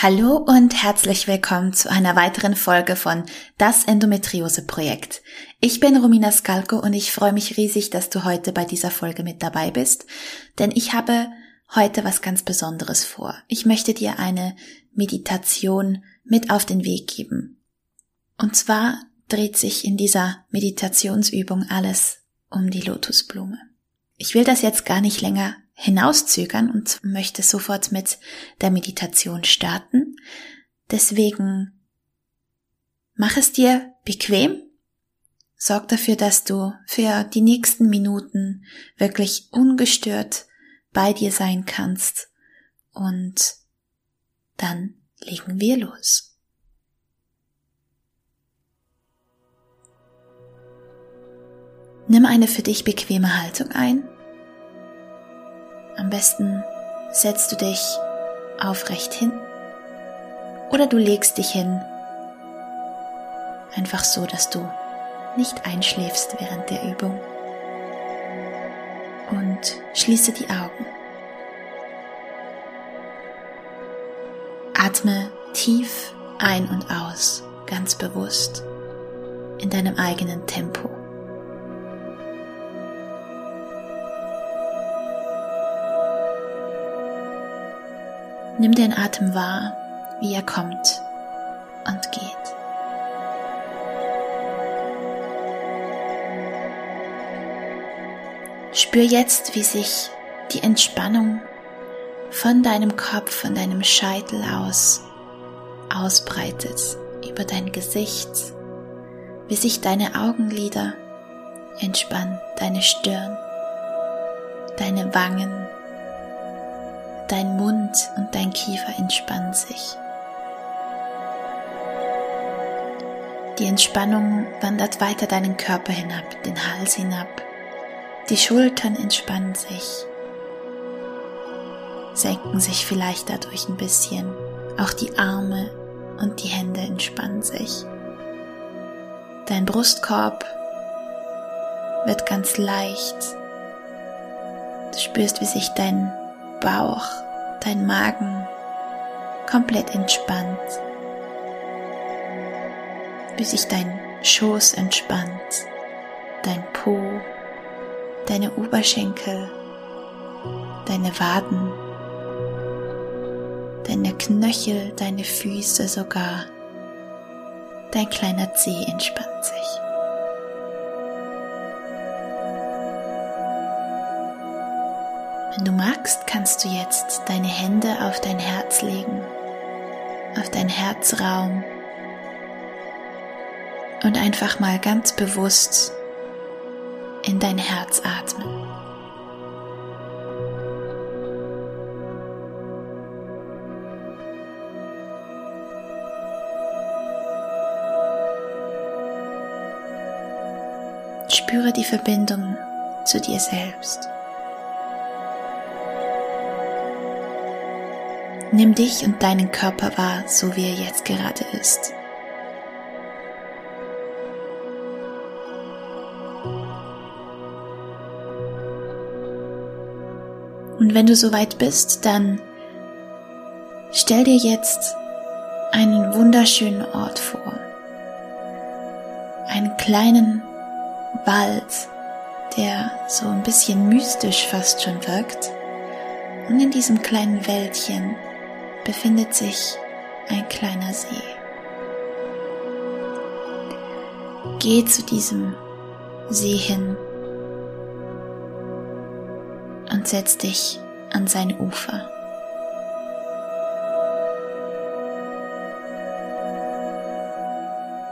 Hallo und herzlich willkommen zu einer weiteren Folge von Das Endometriose Projekt. Ich bin Romina Skalko und ich freue mich riesig, dass du heute bei dieser Folge mit dabei bist, denn ich habe heute was ganz Besonderes vor. Ich möchte dir eine Meditation mit auf den Weg geben. Und zwar dreht sich in dieser Meditationsübung alles um die Lotusblume. Ich will das jetzt gar nicht länger hinauszögern und möchte sofort mit der Meditation starten. Deswegen mach es dir bequem. Sorg dafür, dass du für die nächsten Minuten wirklich ungestört bei dir sein kannst. Und dann legen wir los. Nimm eine für dich bequeme Haltung ein am besten setzt du dich aufrecht hin oder du legst dich hin, einfach so, dass du nicht einschläfst während der Übung. Und schließe die Augen. Atme tief ein und aus, ganz bewusst, in deinem eigenen Tempo. Nimm den Atem wahr, wie er kommt und geht. Spür jetzt, wie sich die Entspannung von deinem Kopf, von deinem Scheitel aus ausbreitet über dein Gesicht, wie sich deine Augenlider entspannen, deine Stirn, deine Wangen, dein Mund und dein Kiefer entspannen sich. Die Entspannung wandert weiter deinen Körper hinab, den Hals hinab. Die Schultern entspannen sich, senken sich vielleicht dadurch ein bisschen. Auch die Arme und die Hände entspannen sich. Dein Brustkorb wird ganz leicht. Du spürst, wie sich dein Bauch, dein Magen komplett entspannt, wie sich dein Schoß entspannt, dein Po, deine Oberschenkel, deine Waden, deine Knöchel, deine Füße sogar, dein kleiner Zeh entspannt sich. Wenn du magst, kannst du jetzt deine Hände auf dein Herz legen, auf dein Herzraum und einfach mal ganz bewusst in dein Herz atmen. Spüre die Verbindung zu dir selbst. Nimm dich und deinen Körper wahr, so wie er jetzt gerade ist. Und wenn du soweit bist, dann stell dir jetzt einen wunderschönen Ort vor. Einen kleinen Wald, der so ein bisschen mystisch fast schon wirkt. Und in diesem kleinen Wäldchen befindet sich ein kleiner See. Geh zu diesem See hin und setz dich an sein Ufer.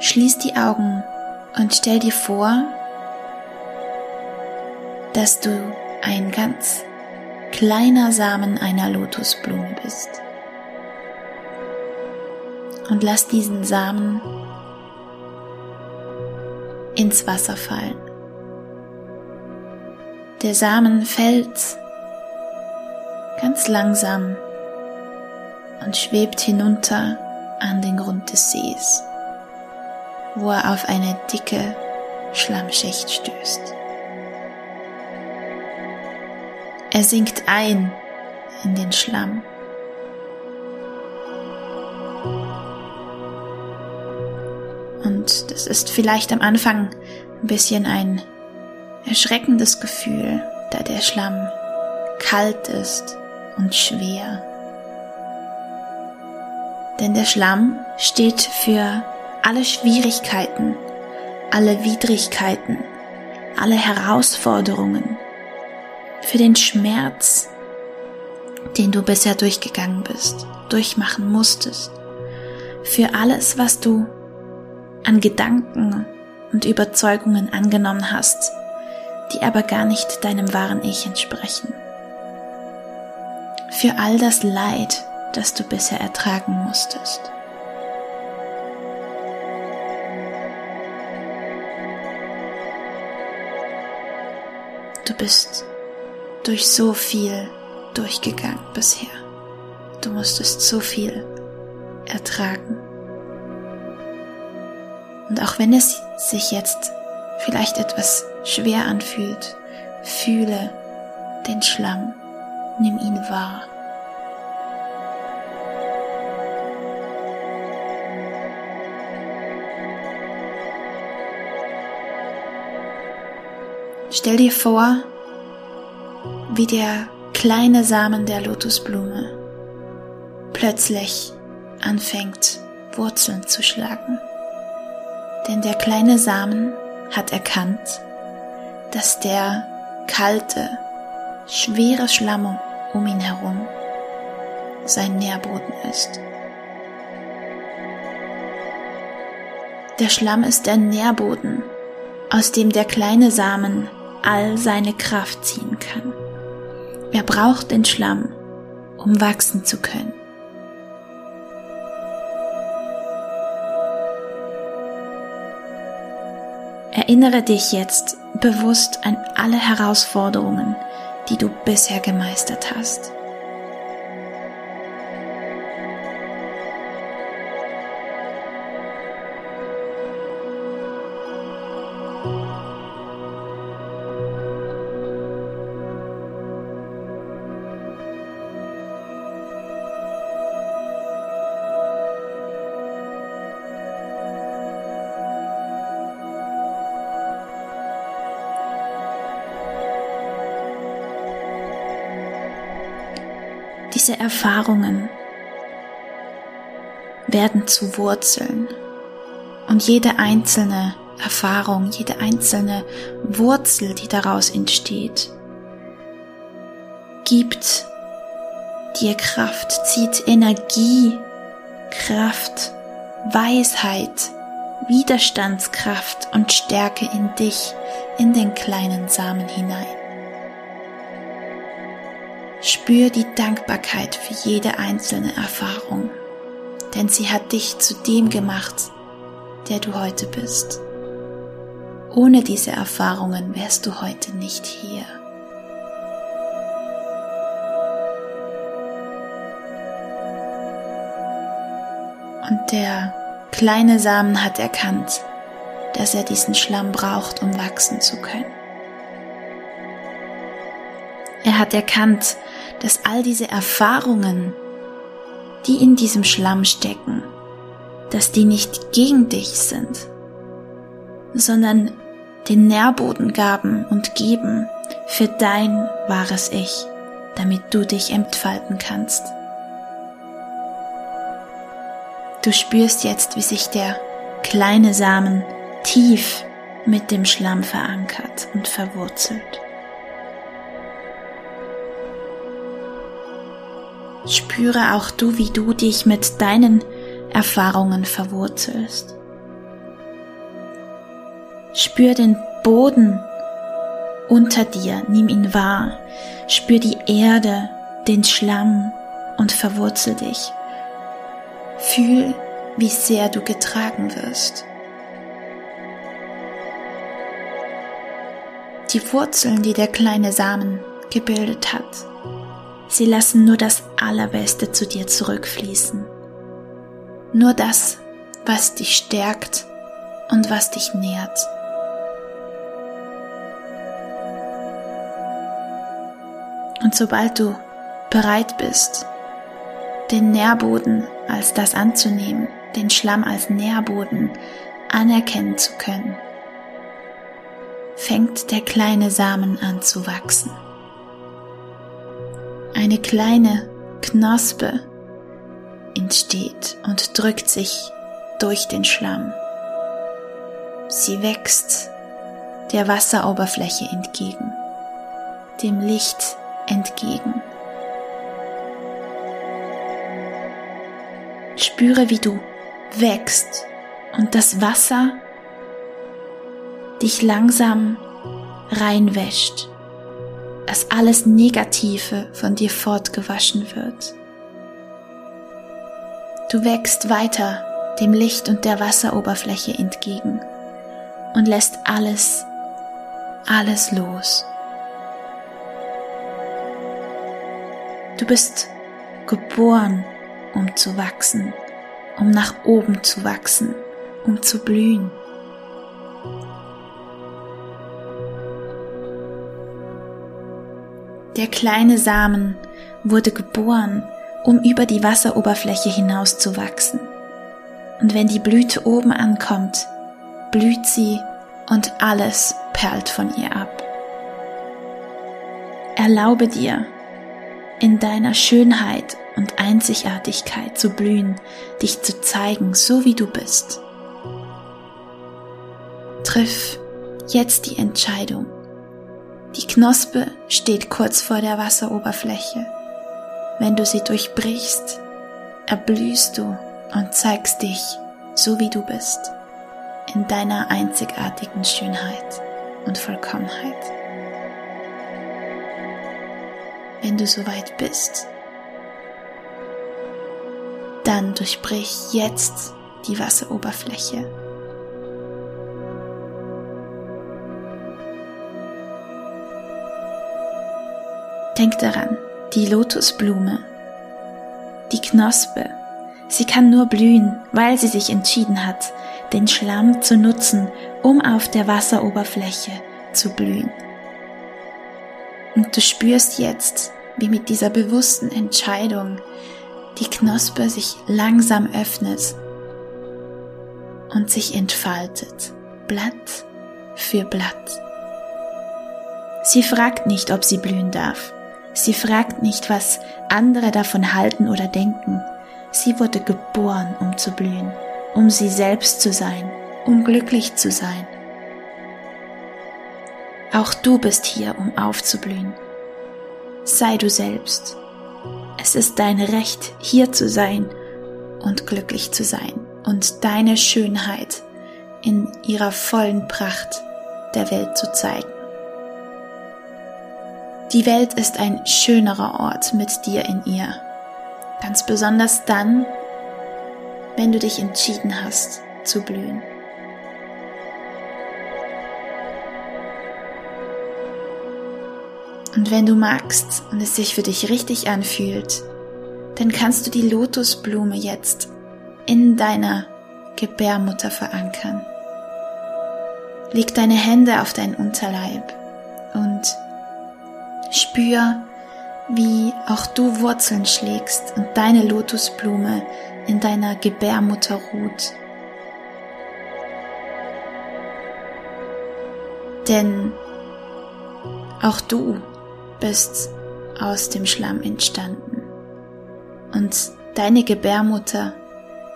Schließ die Augen und stell dir vor, dass du ein ganz kleiner Samen einer Lotusblume bist und lass diesen Samen ins Wasser fallen. Der Samen fällt ganz langsam und schwebt hinunter an den Grund des Sees, wo er auf eine dicke Schlammschicht stößt. Er sinkt ein in den Schlamm. Das ist vielleicht am Anfang ein bisschen ein erschreckendes Gefühl, da der Schlamm kalt ist und schwer. Denn der Schlamm steht für alle Schwierigkeiten, alle Widrigkeiten, alle Herausforderungen, für den Schmerz, den du bisher durchgegangen bist, durchmachen musstest, für alles, was du an Gedanken und Überzeugungen angenommen hast, die aber gar nicht deinem wahren Ich entsprechen. Für all das Leid, das du bisher ertragen musstest. Du bist durch so viel durchgegangen bisher. Du musstest so viel ertragen. Und auch wenn es sich jetzt vielleicht etwas schwer anfühlt, fühle den Schlamm, nimm ihn wahr. Stell dir vor, wie der kleine Samen der Lotusblume plötzlich anfängt Wurzeln zu schlagen. Denn der kleine Samen hat erkannt, dass der kalte, schwere Schlamm um ihn herum sein Nährboden ist. Der Schlamm ist der Nährboden, aus dem der kleine Samen all seine Kraft ziehen kann. Er braucht den Schlamm, um wachsen zu können. Erinnere dich jetzt bewusst an alle Herausforderungen, die du bisher gemeistert hast. Diese Erfahrungen werden zu Wurzeln und jede einzelne Erfahrung, jede einzelne Wurzel, die daraus entsteht, gibt dir Kraft, zieht Energie, Kraft, Weisheit, Widerstandskraft und Stärke in dich, in den kleinen Samen hinein. Spür die Dankbarkeit für jede einzelne Erfahrung, denn sie hat dich zu dem gemacht, der du heute bist. Ohne diese Erfahrungen wärst du heute nicht hier. Und der kleine Samen hat erkannt, dass er diesen Schlamm braucht, um wachsen zu können. Er hat erkannt, dass all diese Erfahrungen, die in diesem Schlamm stecken, dass die nicht gegen dich sind, sondern den Nährboden gaben und geben für dein wahres Ich, damit du dich entfalten kannst. Du spürst jetzt, wie sich der kleine Samen tief mit dem Schlamm verankert und verwurzelt. Spüre auch du, wie du dich mit deinen Erfahrungen verwurzelst. Spür den Boden unter dir, nimm ihn wahr. Spür die Erde, den Schlamm und verwurzel dich. Fühl, wie sehr du getragen wirst. die Wurzeln, die der kleine Samen gebildet hat, sie lassen nur das Allerbeste zu dir zurückfließen. Nur das, was dich stärkt und was dich nährt. Und sobald du bereit bist, den Nährboden als das anzunehmen, den Schlamm als Nährboden anerkennen zu können, fängt der kleine Samen an zu wachsen. Eine kleine Knospe entsteht und drückt sich durch den Schlamm. Sie wächst der Wasseroberfläche entgegen, dem Licht entgegen. Spüre, wie du wächst und das Wasser dich langsam reinwäscht, dass alles Negative von dir fortgewaschen wird. Du wächst weiter dem Licht und der Wasseroberfläche entgegen und lässt alles, alles los. Du bist geboren, um zu wachsen, um nach oben zu wachsen, um zu blühen. Der kleine Samen wurde geboren, um über die Wasseroberfläche hinaus zu wachsen. Und wenn die Blüte oben ankommt, blüht sie und alles perlt von ihr ab. Erlaube dir, in deiner Schönheit und Einzigartigkeit zu blühen, dich zu zeigen, so wie du bist. Triff jetzt die Entscheidung. Die Knospe steht kurz vor der Wasseroberfläche. Wenn du sie durchbrichst, erblühst du und zeigst dich, so wie du bist, in deiner einzigartigen Schönheit und Vollkommenheit. Wenn du soweit bist, dann durchbrich jetzt die Wasseroberfläche. Denk daran, die Lotusblume, die Knospe, sie kann nur blühen, weil sie sich entschieden hat, den Schlamm zu nutzen, um auf der Wasseroberfläche zu blühen. Und du spürst jetzt, wie mit dieser bewussten Entscheidung die Knospe sich langsam öffnet und sich entfaltet, Blatt für Blatt. Sie fragt nicht, ob sie blühen darf. Sie fragt nicht, was andere davon halten oder denken. Sie wurde geboren, um zu blühen, um sie selbst zu sein, um glücklich zu sein. Auch du bist hier, um aufzublühen. Sei du selbst. Es ist dein Recht, hier zu sein und glücklich zu sein und deine Schönheit in ihrer vollen Pracht der Welt zu zeigen. Die Welt ist ein schönerer Ort mit dir in ihr. Ganz besonders dann, wenn du dich entschieden hast zu blühen. Und wenn du magst und es sich für dich richtig anfühlt, dann kannst du die Lotusblume jetzt in deiner Gebärmutter verankern. Leg deine Hände auf deinen Unterleib spür, wie auch du Wurzeln schlägst und deine Lotusblume in deiner Gebärmutter ruht. Denn auch du bist aus dem Schlamm entstanden. Und deine Gebärmutter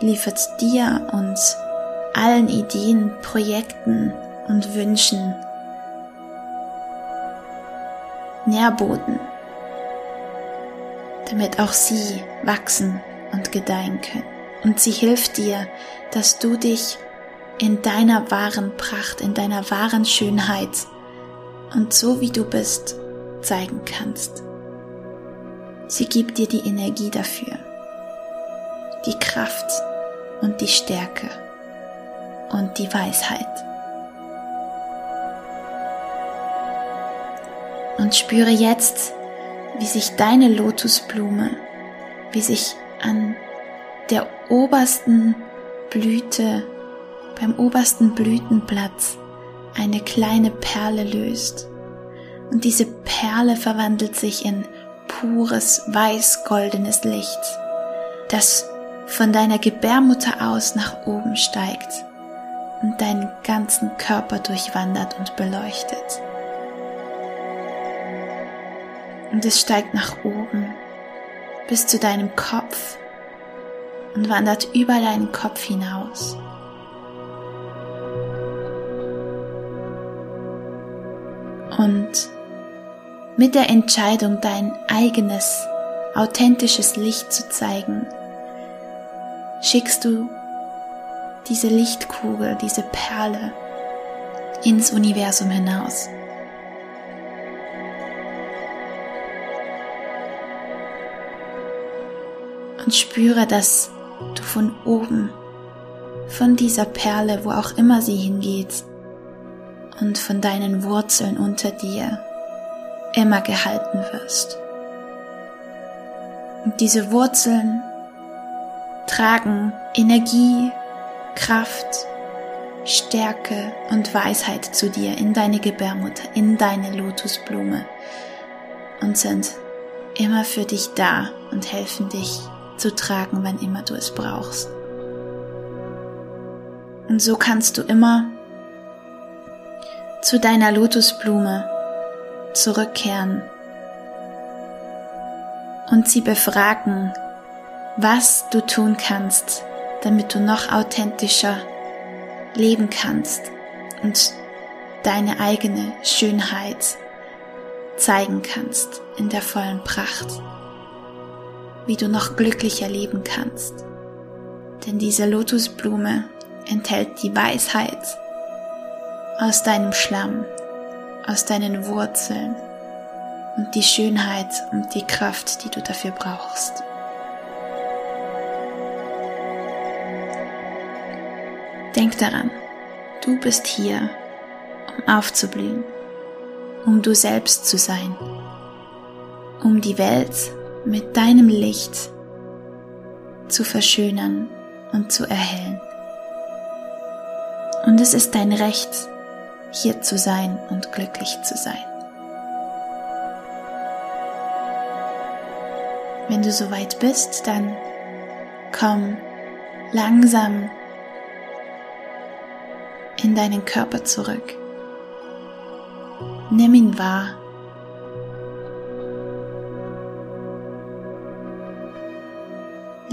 liefert dir und allen Ideen, Projekten und Wünschen Nährboden, damit auch sie wachsen und gedeihen können. Und sie hilft dir, dass du dich in deiner wahren Pracht, in deiner wahren Schönheit und so wie du bist, zeigen kannst. Sie gibt dir die Energie dafür, die Kraft und die Stärke und die Weisheit. Und spüre jetzt, wie sich deine Lotusblume, wie sich an der obersten Blüte, beim obersten Blütenplatz eine kleine Perle löst. Und diese Perle verwandelt sich in pures weiß-goldenes Licht, das von deiner Gebärmutter aus nach oben steigt und deinen ganzen Körper durchwandert und beleuchtet. Und es steigt nach oben bis zu deinem Kopf und wandert über deinen Kopf hinaus. Und mit der Entscheidung, dein eigenes, authentisches Licht zu zeigen, schickst du diese Lichtkugel, diese Perle ins Universum hinaus. Und spüre, dass du von oben, von dieser Perle, wo auch immer sie hingeht, und von deinen Wurzeln unter dir immer gehalten wirst. Und diese Wurzeln tragen Energie, Kraft, Stärke und Weisheit zu dir in deine Gebärmutter, in deine Lotusblume und sind immer für dich da und helfen dich zu tragen, wann immer du es brauchst. Und so kannst du immer zu deiner Lotusblume zurückkehren und sie befragen, was du tun kannst, damit du noch authentischer leben kannst und deine eigene Schönheit zeigen kannst in der vollen Pracht, wie du noch glücklicher leben kannst. Denn diese Lotusblume enthält die Weisheit aus deinem Schlamm, aus deinen Wurzeln und die Schönheit und die Kraft, die du dafür brauchst. Denk daran, du bist hier, um aufzublühen, um du selbst zu sein, um die Welt mit deinem Licht zu verschönern und zu erhellen. Und es ist dein Recht, hier zu sein und glücklich zu sein. Wenn du soweit bist, dann komm langsam in deinen Körper zurück. Nimm ihn wahr.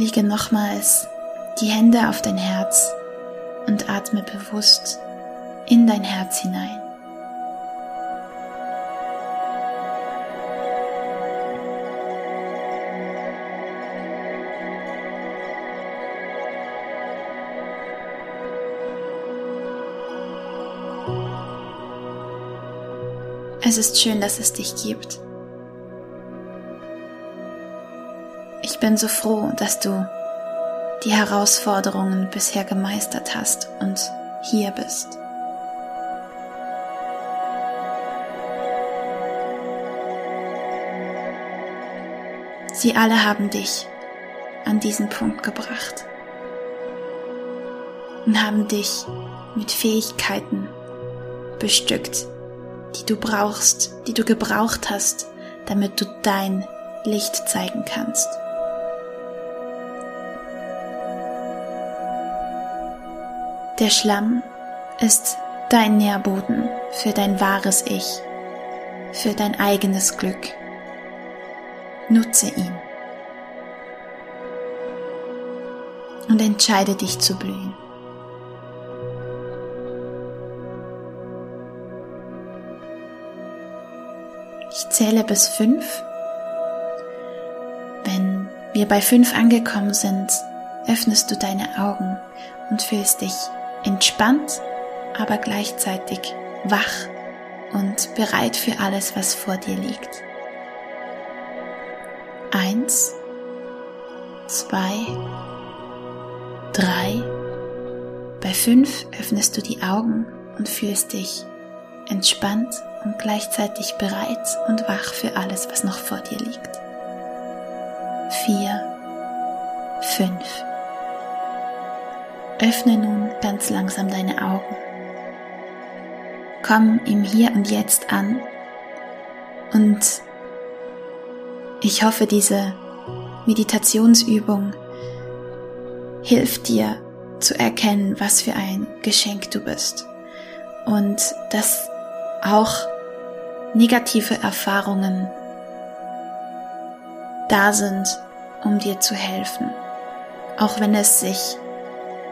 Liege nochmals die Hände auf dein Herz und atme bewusst in dein Herz hinein. Es ist schön, dass es dich gibt. Ich bin so froh, dass du die Herausforderungen bisher gemeistert hast und hier bist. Sie alle haben dich an diesen Punkt gebracht und haben dich mit Fähigkeiten bestückt, die du brauchst, die du gebraucht hast, damit du dein Licht zeigen kannst. Der Schlamm ist dein Nährboden für dein wahres Ich, für dein eigenes Glück. Nutze ihn und entscheide dich zu blühen. Ich zähle bis fünf. Wenn wir bei fünf angekommen sind, öffnest du deine Augen und fühlst dich entspannt, aber gleichzeitig wach und bereit für alles, was vor dir liegt. Eins, zwei, drei. Bei fünf öffnest du die Augen und fühlst dich entspannt und gleichzeitig bereit und wach für alles, was noch vor dir liegt. Vier, fünf. Öffne nun ganz langsam deine Augen. Komm im Hier und Jetzt an und ich hoffe, diese Meditationsübung hilft dir zu erkennen, was für ein Geschenk du bist und dass auch negative Erfahrungen da sind, um dir zu helfen, auch wenn es sich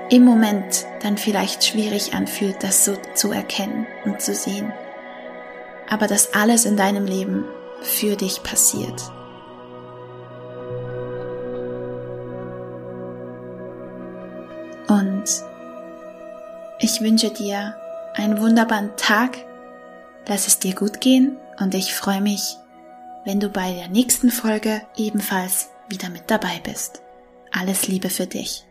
im Moment dann vielleicht schwierig anfühlt, das so zu erkennen und zu sehen. Aber dass alles in deinem Leben für dich passiert. Und ich wünsche dir einen wunderbaren Tag. Lass es dir gut gehen und ich freue mich, wenn du bei der nächsten Folge ebenfalls wieder mit dabei bist. Alles Liebe für dich.